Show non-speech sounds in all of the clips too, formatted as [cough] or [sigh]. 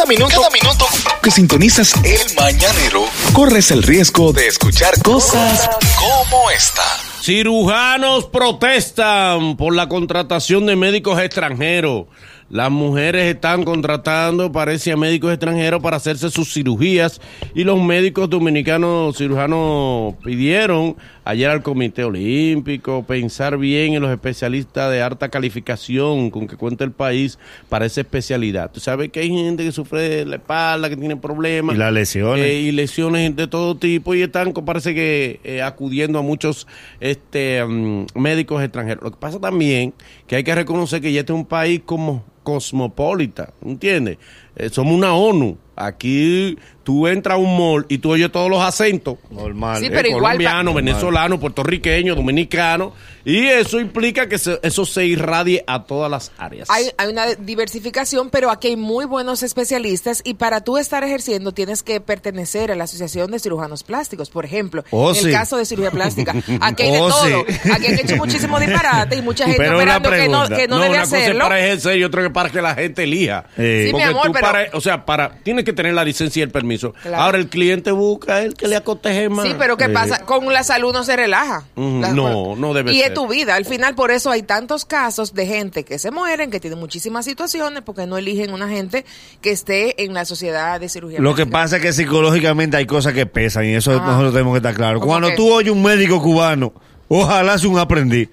Cada minuto, cada minuto que sintonizas el mañanero, corres el riesgo de escuchar cosas como esta. Cirujanos protestan por la contratación de médicos extranjeros. Las mujeres están contratando, parece, a médicos extranjeros para hacerse sus cirugías y los médicos dominicanos cirujanos pidieron ayer al Comité Olímpico pensar bien en los especialistas de alta calificación con que cuenta el país para esa especialidad. Tú sabes que hay gente que sufre de la espalda, que tiene problemas. Y las lesiones. eh, y lesiones de todo tipo y están, parece que, eh, acudiendo a muchos este mm, médicos extranjeros. Lo que pasa también que hay que reconocer que ya este es un país como cosmopolita, ¿entiendes? Eh, somos una ONU. Aquí tú entras a un mall y tú oyes todos los acentos. Normal. Sí, Eh, pero igual colombiano, venezolano, puertorriqueño, dominicano. Y eso implica que se- eso se irradie a todas las áreas. Hay, hay una diversificación, pero aquí hay muy buenos especialistas y para tú estar ejerciendo tienes que pertenecer a la Asociación de Cirujanos Plásticos, por ejemplo. Oh, en sí. el caso de cirugía plástica. [laughs] Aquí hay de Oh, todo. sí. Aquí han hecho muchísimo [laughs] disparate y mucha gente Pero operando que no, que no, no, debe una cosa es hacerlo. para ejercer y otra que para que la gente elija. Sí. Sí, Porque mi amor, tú pero- para, o sea, para, tienes que tener la licencia y el permiso. Claro. Ahora el cliente busca el que le acoteje más. Sí, pero ¿qué Sí. pasa? Con la salud no se relaja. La- no, no debe Y ser. es tu vida. Al final, por eso hay tantos casos de gente que se mueren, que tienen muchísimas situaciones, porque no eligen una gente que esté en la sociedad de cirugía Lo que pasa es que psicológicamente hay cosas que pesan y eso Ah. nosotros tenemos que estar claros. ¿Cómo Cuando tú oyes un médico cubano, ojalá sea un aprendiz.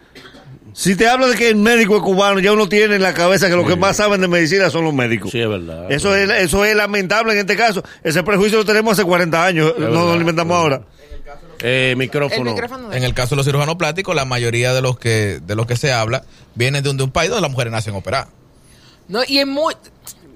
Si te habla de que el médico es cubano, ya uno tiene en la cabeza que los que más saben de medicina son los médicos. Sí, es verdad. Eso es, eso es lamentable en este caso. Ese prejuicio lo tenemos hace 40 años, no verdad, lo inventamos es ahora. Eh, El micrófono. micrófono de- En el caso de los cirujanos plásticos, la mayoría de los que de los que se habla vienen de un, de un país donde las mujeres nacen operadas. No, y en muy,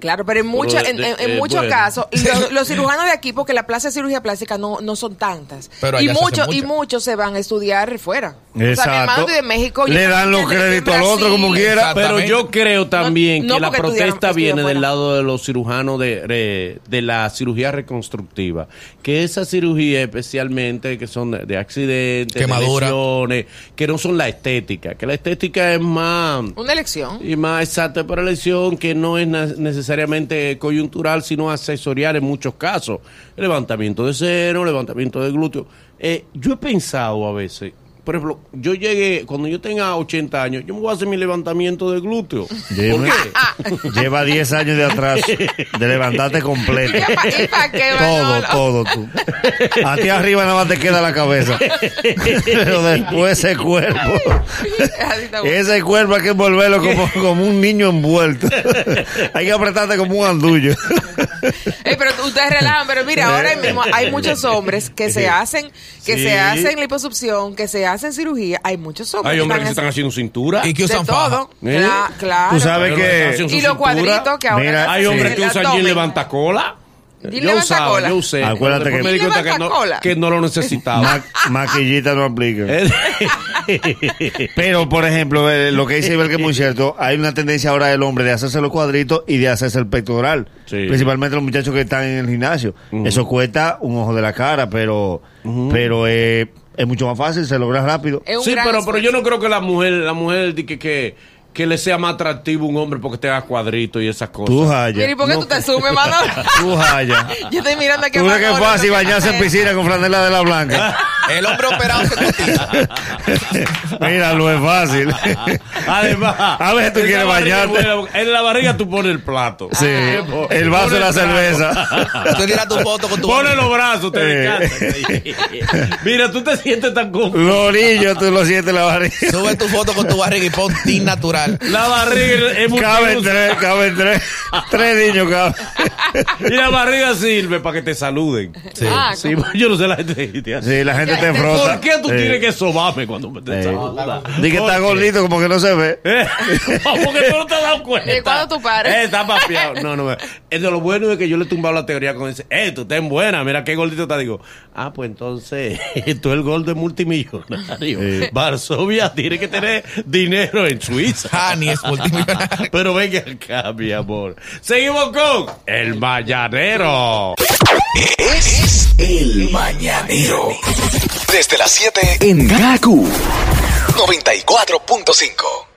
claro, pero en, mucho, Pero, en, en- de- en eh, muchos bueno. casos, los, [laughs] los cirujanos de aquí, porque la plaza de cirugía plástica no, no son tantas. Pero y muchos y muchos se van a estudiar fuera. O sea, mi Exacto. hermano de México. Le dan los créditos al otro como quiera. Exacto. Pero yo creo también No, que la protesta viene del lado de los cirujanos de, de, de la cirugía reconstructiva. Que esa cirugía especialmente, que son de, de accidentes, de Quemadura. lesiones, que no son la estética. Que la estética es más... Una elección. Y más exacta para la lesión que no es na- necesariamente coyuntural, sino asesorial en muchos casos. Levantamiento de seno, levantamiento de glúteo. Eh, yo he pensado a veces, por ejemplo, yo llegué, cuando yo tenga 80 años, yo me voy a hacer mi levantamiento de glúteo. ¿Por [laughs] Lleva, qué? lleva 10 años de atrás de levantarte completo. [laughs] ¿Y pa- y pa' qué, Todo, Manolo? todo tú. A ti arriba nada más te queda la cabeza. [laughs] Pero después ese cuerpo. Ese cuerpo hay que envolverlo como, como un niño envuelto. Hay que apretarte como un andullo. Pero ustedes relajan, pero mira, ahora mismo hay muchos hombres que se hacen, que Sí. se hacen liposucción, que se hacen cirugía. Hay muchos hombres Hay hombres que se están están haciendo cintura. Y que usan faja. todo. ¿Eh? Cla- claro. Tú sabes que- hacen Y los cuadritos que ahora Mira, Hay Sí. hombres que usan jean levantacola. Jean Yo usaba, yo usé. Acuérdate que- me di cuenta que no, que no lo necesitaba. Ma- maquillita no aplica. Eh, [laughs] Pero, por ejemplo, eh, lo que dice Ibel que es muy cierto, hay una tendencia ahora del hombre de hacerse los cuadritos y de hacerse el pectoral. Sí. Principalmente los muchachos que están en el gimnasio. Eso cuesta un ojo de la cara, pero, pero eh, es mucho más fácil, se logra rápido. Sí, pero, pero yo no creo que la mujer, la mujer que, que, que le sea más atractivo un hombre porque tenga cuadritos y esas cosas. Tú, Mira, ¿y Jaya. por qué tú te sumes, Manolo? [laughs] Tú, Jaya. Yo estoy mirando aquí a Tú ves que es fácil bañarse en piscina con franela de la blanca. [laughs] El hombre operado se cotiza. [laughs] Mira, no es fácil. Además, A veces tú quieres bañarte. bueno, En la barriga tú pones el plato. Sí, el vaso de la cerveza. [laughs] Tú tiras tu foto con tu Pone los brazos, te Eh. Mira, tú te sientes tan cómodo. Los orillos, tú lo sientes en la barriga. Sube tu foto con tu barriga y pon tin natural. La barriga es muy Caben tres, caben tres. Tres niños caben. Y la barriga sirve para que te saluden. Sí. Ah, Sí, yo no sé la gente. Sí, la gente te frota. ¿Por qué tú Sí. tienes que sobarme cuando me te que está gordito, como que no se ve. Eh, [laughs] Porque tú no te has dado cuenta. ¿Y cuándo tú pares? Eh, está papiado. No, no. Es de lo bueno es que yo le he tumbado la teoría con ese. Eh, tú estás buena. Mira qué gordito te digo. Ah, pues entonces, [laughs] tú el gordo es multimillonario. Sí. Varsovia tiene que tener dinero en Suiza. [laughs] Hani es multimillonario. Pero venga acá, mi amor. Seguimos con El Mañanero. Es el mañanero. Desde las 7 en Gaku 94.5.